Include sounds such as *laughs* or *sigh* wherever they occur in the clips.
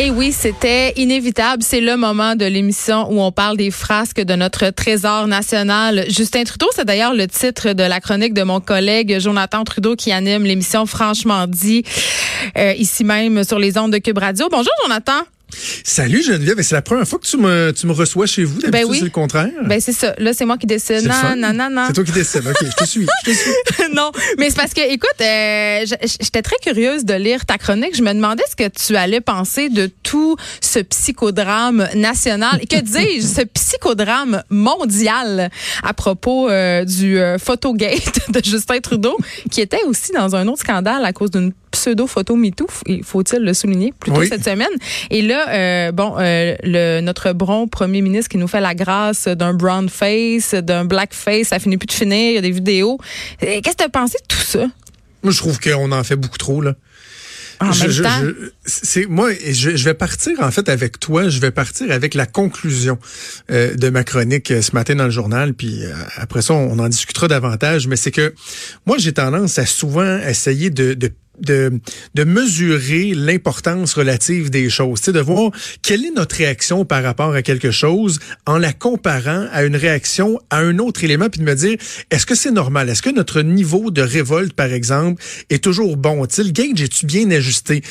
Et oui, c'était inévitable. C'est le moment de l'émission où on parle des frasques de notre trésor national. Justin Trudeau, c'est d'ailleurs le titre de la chronique de mon collègue Jonathan Trudeau qui anime l'émission Franchement dit, euh, ici même sur les ondes de Cube Radio. Bonjour Jonathan. Salut Geneviève, c'est la première fois que tu me, tu me reçois chez vous. D'habitude, Ben oui. c'est le contraire. Ben c'est ça. Là, c'est moi qui décide. Non, non, non, non. C'est toi qui décides. OK, je te suis. Je te suis. *laughs* non, mais c'est parce que, écoute, euh, j'étais très curieuse de lire ta chronique. Je me demandais ce que tu allais penser de tout ce psychodrame national. Et que dis-je, ce psychodrame mondial à propos euh, du euh, photogate de Justin Trudeau, qui était aussi dans un autre scandale à cause d'une pseudo-photo MeToo, il faut-il le souligner, plus tôt Oui. cette semaine. Et là, euh, bon, euh, le, notre bon premier ministre qui nous fait la grâce d'un brown face, d'un black face, ça finit plus de finir, il y a des vidéos. Qu'est-ce que tu as pensé de tout ça? Moi, je trouve qu'on en fait beaucoup trop, là. En Je- même je- temps, je- c'est moi, je, je vais partir en fait avec toi. Je vais partir avec la conclusion euh, de ma chronique euh, ce matin dans le journal. Puis euh, après ça, on en discutera davantage. Mais c'est que moi, j'ai tendance à souvent essayer de, de de, de mesurer l'importance relative des choses, de voir quelle est notre réaction par rapport à quelque chose en la comparant à une réaction à un autre élément, puis de me dire, est-ce que c'est normal? Est-ce que notre niveau de révolte, par exemple, est toujours bon? Tu sais, le gauge, est-tu bien ajusté?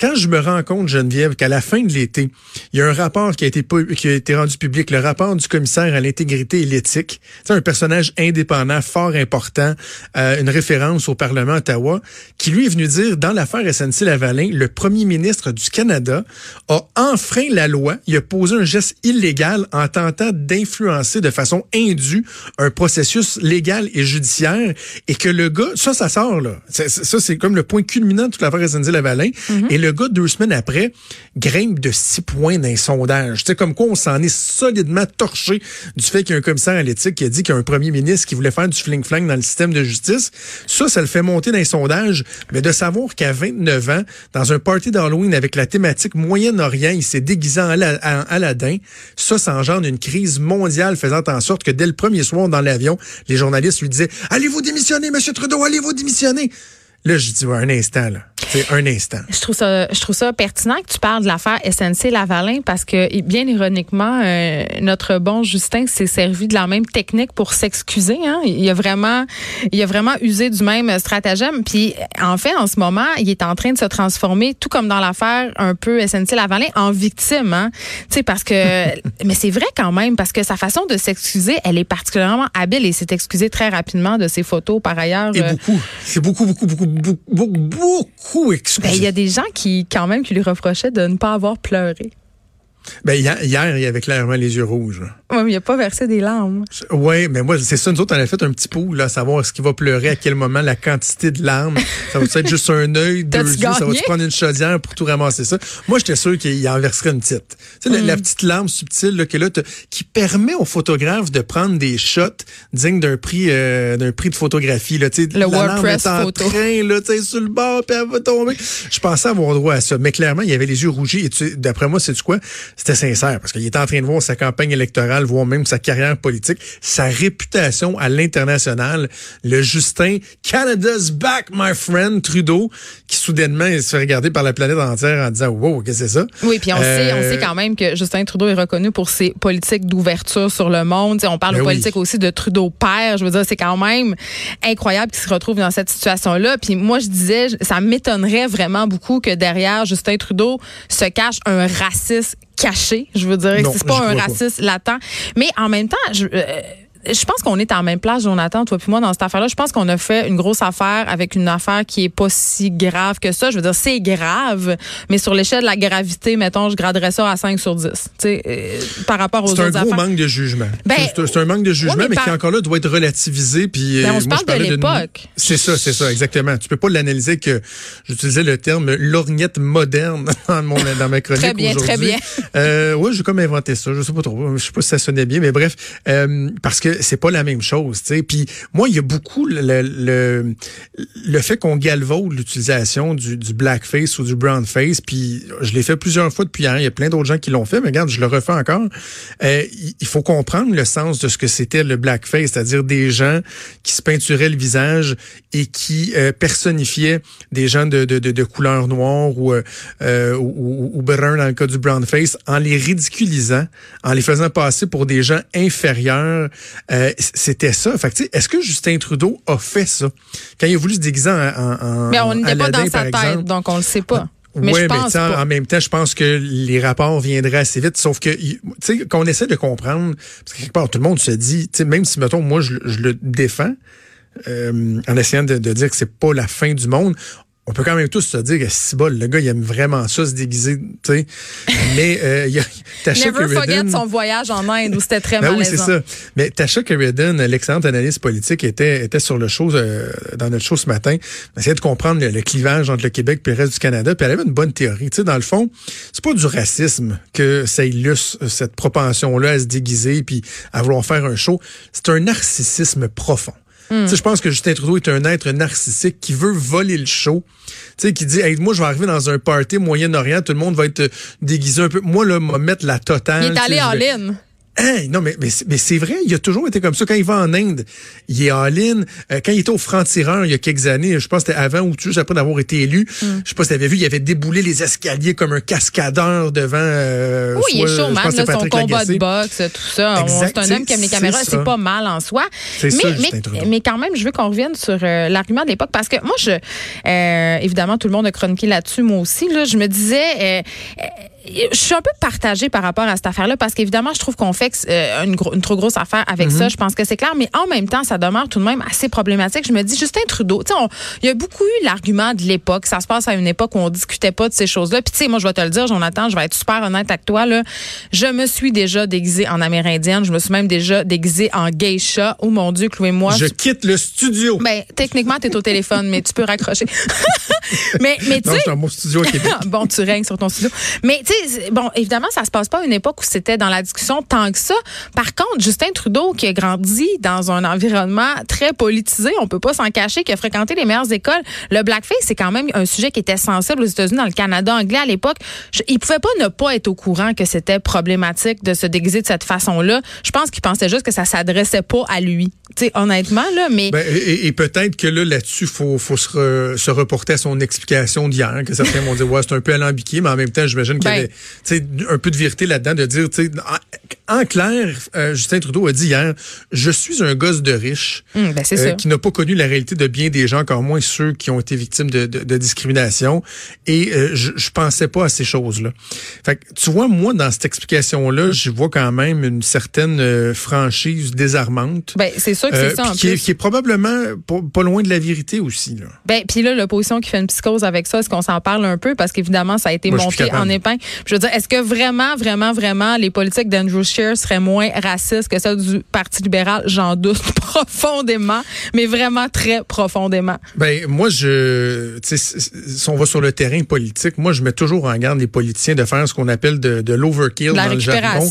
Quand je me rends compte, Geneviève, qu'à la fin de l'été, il y a un rapport qui a été, qui a été rendu public, le rapport du commissaire à l'intégrité et l'éthique, un personnage indépendant, fort important, euh, une référence au Parlement Ottawa, qui lui est venu dire, dans l'affaire SNC-Lavalin, le premier ministre du Canada a enfreint la loi, il a posé un geste illégal en tentant d'influencer de façon indue un processus légal et judiciaire, et que le gars, ça, ça sort, là. C'est- c'est- Ça, c'est comme le point culminant de toute l'affaire SNC-Lavalin, et le gars, deux semaines après, grimpe de six points d'un sondage. Tu sais, comme quoi on s'en est solidement torché du fait qu'il y a un commissaire à l'éthique qui a dit qu'il y a un premier ministre qui voulait faire du fling-flang dans le système de justice. Ça, ça le fait monter dans les sondages. Mais de savoir qu'à 29 ans, dans un party d'Halloween avec la thématique Moyen-Orient, il s'est déguisé en, Ala- en Aladdin, ça, ça engendre une crise mondiale faisant en sorte que dès le premier soir dans l'avion, les journalistes lui disaient « Allez-vous démissionner, Monsieur Trudeau, allez-vous démissionner? » Là, je dis ouais, un instant, là. C'est un instant. je trouve ça, je trouve ça pertinent que tu parles de l'affaire SNC Lavalin parce que bien ironiquement, euh, notre bon Justin s'est servi de la même technique pour s'excuser. Hein. Il a vraiment, il a vraiment usé du même stratagème. Puis en fait, en ce moment, il est en train de se transformer, tout comme dans l'affaire un peu SNC Lavalin, en victime. Hein. Tu sais parce que, *laughs* mais c'est vrai quand même parce que sa façon de s'excuser, elle est particulièrement habile et s'est excusé très rapidement de ses photos par ailleurs. Et euh, beaucoup. C'est beaucoup, beaucoup, beaucoup, beaucoup, beaucoup, Ben, il y a des gens qui, quand même, qui lui reprochaient de ne pas avoir pleuré. Ben, hier, hier, il avait clairement les yeux rouges. Oui, mais il a pas versé des larmes. Ouais, mais moi, c'est ça, nous autres, on a fait un petit pot, là, à savoir est-ce qu'il va pleurer, à quel moment, la quantité de larmes. *laughs* Ça va être juste un œil, deux yeux, ça va-tu prendre une chaudière pour tout ramasser ça? Moi, j'étais sûr qu'il en verserait une petite. Tu sais, la, Mm. la petite larme subtile, là, que là, qui permet aux photographes de prendre des shots dignes d'un prix, euh, d'un prix de photographie, là, tu sais. Le la larme WordPress est en photo. train, là, tu sais, sur le bord, puis elle va tomber. Je pensais avoir droit à ça. Mais clairement, il y avait les yeux rougis. Et d'après moi, c'est du quoi? C'était sincère. Parce qu'il était en train de voir sa campagne électorale, voire même sa carrière politique, sa réputation à l'international. Le Justin, Canada's back, my friend, Trudeau, qui soudainement il se fait regarder par la planète entière en disant, wow, qu'est-ce que c'est ça? Oui, puis on sait, on Euh, sait quand même que Justin Trudeau est reconnu pour ses politiques d'ouverture sur le monde. On parle Ben de oui. politique aussi de Trudeau père. Je veux dire, c'est quand même incroyable qu'il se retrouve dans cette situation-là. Puis moi, je disais, ça m'étonnerait vraiment beaucoup que derrière Justin Trudeau se cache un raciste caché. Je veux dire, c'est pas un raciste latent. Mais en même temps, je, euh, je pense qu'on est en même place, Jonathan, toi puis moi, dans cette affaire-là. Je pense qu'on a fait une grosse affaire avec une affaire qui est pas si grave que ça. Je veux dire, c'est grave, mais sur l'échelle de la gravité, mettons, je graderais ça à 5 sur 10. Tu sais, euh, par rapport aux autres C'est un gros manque de jugement. Ben, c'est un manque de jugement, mais, qui encore là doit être relativisé. Puis, ben, on se parle de l'époque. C'est ça, c'est ça, exactement. Tu peux pas l'analyser que j'utilisais le terme lorgnette moderne *laughs* dans, mon, dans ma chronique Très bien, très bien. Euh, oui, j'ai comme inventé ça. Je sais pas trop. Je sais pas si ça sonnait bien, mais bref, euh, parce que c'est pas la même chose. Tu sais. Puis moi, il y a beaucoup le, le, le fait qu'on galvaude l'utilisation du, du blackface ou du brownface. Puis je l'ai fait plusieurs fois depuis hier. Il y a plein d'autres gens qui l'ont fait, mais regarde, je le refais encore. Euh, il faut comprendre le sens de ce que c'était le blackface, c'est-à-dire des gens qui se peinturaient le visage et qui euh, personnifiaient des gens de, de, de, couleur noire ou, euh, ou, ou brun dans le cas du brownface en les ridiculisant, en les faisant passer pour des gens inférieurs. Euh, c'était ça. Fait est-ce que Justin Trudeau a fait ça? Quand il a voulu se déguiser en, en Mais on n'était pas dans sa tête, donc on le sait pas. Mais je pense mais en même temps, je pense que les rapports viendraient assez vite. Sauf que, tu sais, qu'on essaie de comprendre, parce que quelque part, tout le monde se dit, tu sais, même si, mettons, moi, je, le défends, euh, en essayant de, de dire que c'est pas la fin du monde, on peut quand même tous se dire que si bol, le gars, il aime vraiment ça, se déguiser, tu sais. Mais euh, il a *laughs* Tasha Never forget son voyage en Inde où c'était très ben malaisant. Oui, c'est ça. Mais Tasha l'excellente analyste politique, était était sur le show euh, dans notre show ce matin. On essayait de comprendre le, clivage entre le Québec et le reste du Canada. Puis elle avait une bonne théorie. Tu sais, dans le fond, c'est pas du racisme que ça illustre cette propension-là à se déguiser puis à vouloir faire un show. C'est un narcissisme profond. Hmm. Je pense que Justin Trudeau est un être narcissique qui veut voler le show. sais, qui dit hey, moi je vais arriver dans un party Moyen-Orient, tout le monde va être déguisé un peu. Moi là, me mettre la totale. Il est allé en ligne. Hey, non, mais, mais, mais c'est vrai, il a toujours été comme ça. Quand il va en Inde, il est all-in. Euh, quand il était au franc-tireur il y a quelques années, je pense que c'était avant ou juste après d'avoir été élu, mm. je sais pas si tu avais vu, il avait déboulé les escaliers comme un cascadeur devant... Euh, oui, il est showman, là, son combat de boxe, tout ça. C'est un homme qui aime les caméras, c'est pas mal en soi. Mais, ça, mais, mais, quand même, je veux qu'on revienne sur euh, l'argument de l'époque, parce que moi, je évidemment, tout le monde a chroniqué là-dessus, moi aussi. Là, je me disais je suis un peu partagée par rapport à cette affaire-là parce qu'évidemment, je trouve qu'on fait euh, une, une, trop grosse affaire avec ça. Mhm. Je pense que c'est clair, mais en même temps, ça demeure tout de même assez problématique. Je me dis, Justin Trudeau, tu sais, il y a beaucoup eu l'argument de l'époque. Ça se passe à une époque où on discutait pas de ces choses-là. Puis tu sais, moi, je vais te le dire, Jonathan, je vais être super honnête avec toi. Là. Je me suis déjà déguisée en amérindienne. Je me suis même déjà déguisée en geisha. Oh mon Dieu, Chloé, moi. Je quitte le studio. Ben, techniquement, tu es au téléphone, mais tu peux raccrocher. *laughs* mais, mais tu sais. mon studio *laughs* bon, tu règnes sur ton studio. Mais tu bon, évidemment, ça se passe pas à une époque où c'était dans la discussion tant que ça. Par contre, Justin Trudeau, qui a grandi dans un environnement très politisé, on peut pas s'en cacher, qui a fréquenté les meilleures écoles, le blackface, c'est quand même un sujet qui était sensible aux États-Unis, dans le Canada anglais à l'époque. Il pouvait pas ne pas être au courant que c'était problématique de se déguiser de cette façon-là. Je pense qu'il pensait juste que ça s'adressait pas à lui. Tu sais, honnêtement, là, mais... Ben, et, peut-être que là, là-dessus, faut, faut se, se reporter à son explication d'hier, que certains vont dire, ouais, c'est un peu alambiqué, mais en même temps, j'imagine qu'il y ben, avait un peu de vérité là-dedans, de dire, en, clair, euh, Justin Trudeau a dit hier, je suis un gosse de riche hum, ben, euh, qui n'a pas connu la réalité de bien des gens, encore moins ceux qui ont été victimes de, de, discrimination. Et euh, je, je pensais pas à ces choses-là. Fait tu vois, moi, dans cette explication-là, je vois quand même une certaine franchise désarmante. Ben, c'est sûr que c'est ça. En qui, Est, qui est probablement pas, loin de la vérité aussi. Là. Ben, puis là, l'opposition qui fait une psychose avec ça, est-ce qu'on s'en parle un peu? Parce qu'évidemment, ça a été monté en épingle. Je veux dire, est-ce que vraiment, vraiment, vraiment, les politiques d'Andrew Scheer seraient moins racistes que celles du Parti libéral? J'en doute *laughs* profondément, mais vraiment très profondément. Ben, moi, je, si on va sur le terrain politique, moi, je mets toujours en garde les politiciens de faire ce qu'on appelle de, de l'overkill dans le jargon.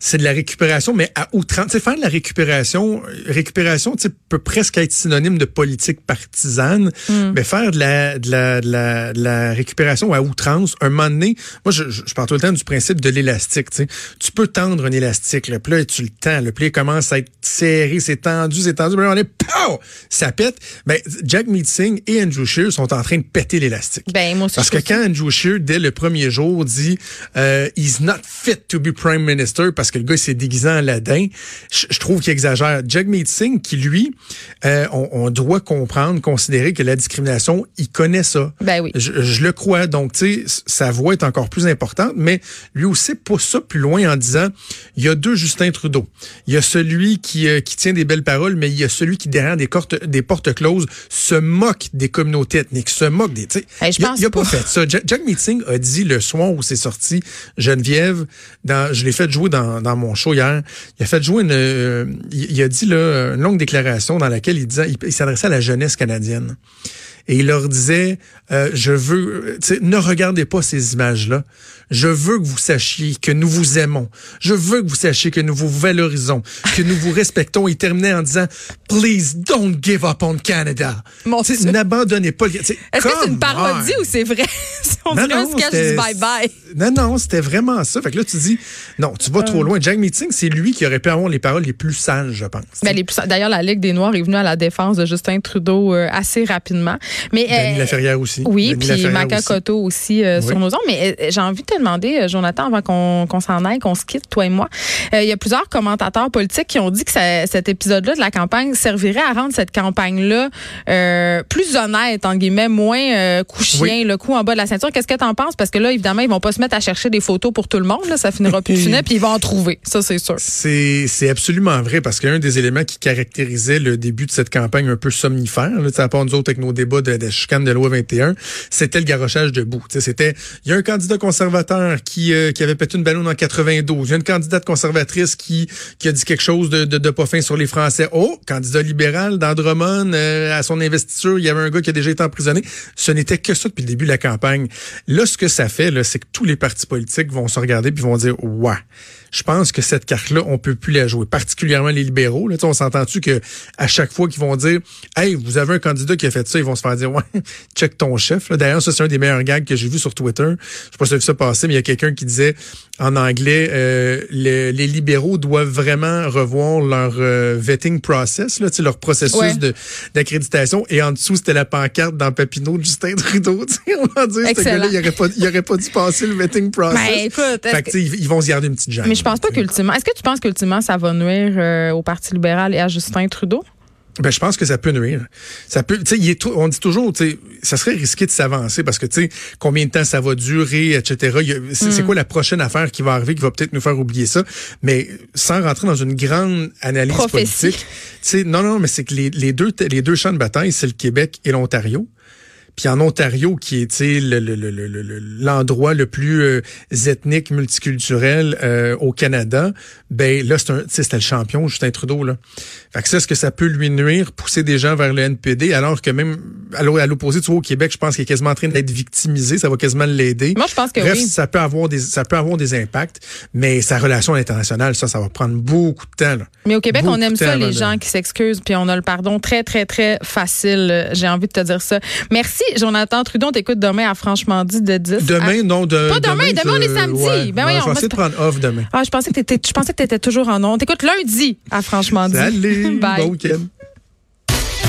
C'est de la récupération, mais à outrance. Tu sais, faire de la récupération, récupération, tu peut presque être synonyme de politique partisane, hmm. mais faire de la, de la, de la, de la récupération à outrance, un moment donné, moi, je, je parle tout le temps du principe de l'élastique. Tu, peux tendre un élastique, le puis tu le tends, le pli commence à être serré, c'est tendu, c'est tendu, on est, pow! ça pète. Ben, Jack Meeting et Andrew Scheer sont en train de péter l'élastique. Ben, moi Parce que quand Andrew Scheer, dès le premier jour, dit euh, He's not fit to be prime minister parce que le gars s'est déguisé en ladin, je, trouve qu'il exagère. Jack Meeting, qui lui, euh, on, on, doit comprendre, considérer que la discrimination, il connaît ça. Ben oui. Je, je le crois. Donc, tu sais, sa voix est encore plus importante, mais lui aussi pousse ça plus loin en disant, il y a deux Justin Trudeau. Il y a celui qui, euh, qui tient des belles paroles, mais il y a celui qui, derrière des, des portes closes, se moque des communautés ethniques, se moque des... Hey, il, n'a pas fait ça. Jack, Jack, Meeting a dit le soir où c'est sorti, Geneviève, dans, je l'ai fait jouer dans, dans mon show hier, il a fait jouer une... Euh, il, a dit là, une longue déclaration dans laquelle il disait, il s'adressait à la jeunesse canadienne et il leur disait, euh, je veux, ne regardez pas ces images-là. Je veux que vous sachiez que nous vous aimons. Je veux que vous sachiez que nous vous valorisons, que nous vous respectons. Il terminait en disant, please don't give up on Canada. N'abandonnez pas. Est-ce que c'est une parodie ou c'est vrai? *laughs* On non, non, un sketch du bye-bye. Non, non, c'était vraiment ça. Fait que là, tu dis, non, tu vas trop euh. loin. Jack Meeting, c'est lui qui aurait pu avoir les paroles les plus sages, je pense. Ben, D'ailleurs, la Ligue des Noirs est venue à la défense de Justin Trudeau euh, assez rapidement. Mais, Denis euh, Laferrière aussi. Oui, puis Maca Cotto aussi, euh, sur nos ondes. Mais euh, j'ai envie de te demander, Jonathan, avant qu'on s'en aille, qu'on se quitte, toi et moi, il y a plusieurs commentateurs politiques qui ont dit que cet épisode-là de la campagne servirait à rendre cette campagne-là plus honnête, en guillemets, moins coup chien, le coup en bas de la ceinture. Qu'est-ce que tu en penses? Parce que là, évidemment, ils vont pas se mettre à chercher des photos pour tout le monde. Là, ça finira plus *laughs* de puis ils vont en trouver. Ça, c'est sûr. C'est absolument vrai parce qu'un des éléments qui caractérisait le début de cette campagne un peu somnifère, là, à part nous autres avec nos débats de, de de loi 21, c'était le garochage debout. C'était, il y a un candidat conservateur qui, euh, qui avait pété une ballon en 92. Il y a une candidate conservatrice qui, qui a dit quelque chose de, de, de pas fin sur les Français. Oh, candidat libéral d'Andromone, euh, à son investiture, il y avait un gars qui a déjà été emprisonné. Ce n'était que ça depuis le début de la campagne. Là, ce que ça fait, c'est que tous les partis politiques vont se regarder puis vont dire, ouais, je pense que cette carte-là, on peut plus la jouer, particulièrement les libéraux. Là, on s'entend-tu que à chaque fois qu'ils vont dire, hey, vous avez un candidat qui a fait ça, ils vont se faire dire, ouais, *laughs* check ton chef. D'ailleurs, ça c'est un des meilleurs gags que j'ai vu sur Twitter. Je sais pas si avez vu ça passer, mais il y a quelqu'un qui disait en anglais, euh, les, libéraux doivent vraiment revoir leur euh, vetting process, là, leur processus de d'accréditation. Et en dessous, c'était la pancarte dans Papineau de Justin Trudeau. *laughs* On va dire, ce gars-là, il aurait pas, il aurait pas dû passer le vetting process. Ben, écoute, fait que, ils vont se garder une petite jambe. Mais je pense pas qu'ultimement. Est-ce que tu penses qu'ultimement, ça va nuire euh, au Parti libéral et à Justin Trudeau? Ben, je pense que ça peut nuire. Ça peut, tu sais, on dit toujours, tu sais, ça serait risqué de s'avancer parce que, tu sais, combien de temps ça va durer, etc. C'est mm. quoi la prochaine affaire qui va arriver qui va peut-être nous faire oublier ça? Mais sans rentrer dans une grande analyse politique, tu sais, non, non, mais c'est que les, les, deux, les deux champs de bataille, c'est le Québec et l'Ontario. Puis en Ontario, qui est l'endroit le, le, plus euh, ethnique, multiculturel euh, au Canada, ben là, c'était le champion, Justin Trudeau. Là. Fait que ça, est-ce que ça peut lui nuire, pousser des gens vers le NPD, alors que même à l'opposé, tu vois, au Québec, je pense qu'il est quasiment en train d'être victimisé, ça va quasiment l'aider. Moi, je pense que Bref, oui. ça peut avoir des ça peut avoir des impacts, mais sa relation internationale, ça, ça va prendre beaucoup de temps. Là. Mais au Québec, on aime ça, les gens qui s'excusent, puis on a le pardon très, très, très facile. J'ai envie de te dire ça. Merci. Jonathan Trudeau, on t'écoute demain à Franchement dit de 10. Demain, non, de. Pas demain, demain, on est samedi. Ben ouais, je vais essayer de prendre off demain. Ah, je pensais que t'étais, je pensais que t'étais toujours en On T'écoute lundi à Franchement dit. Salut. *laughs* Bye. Bon week-end.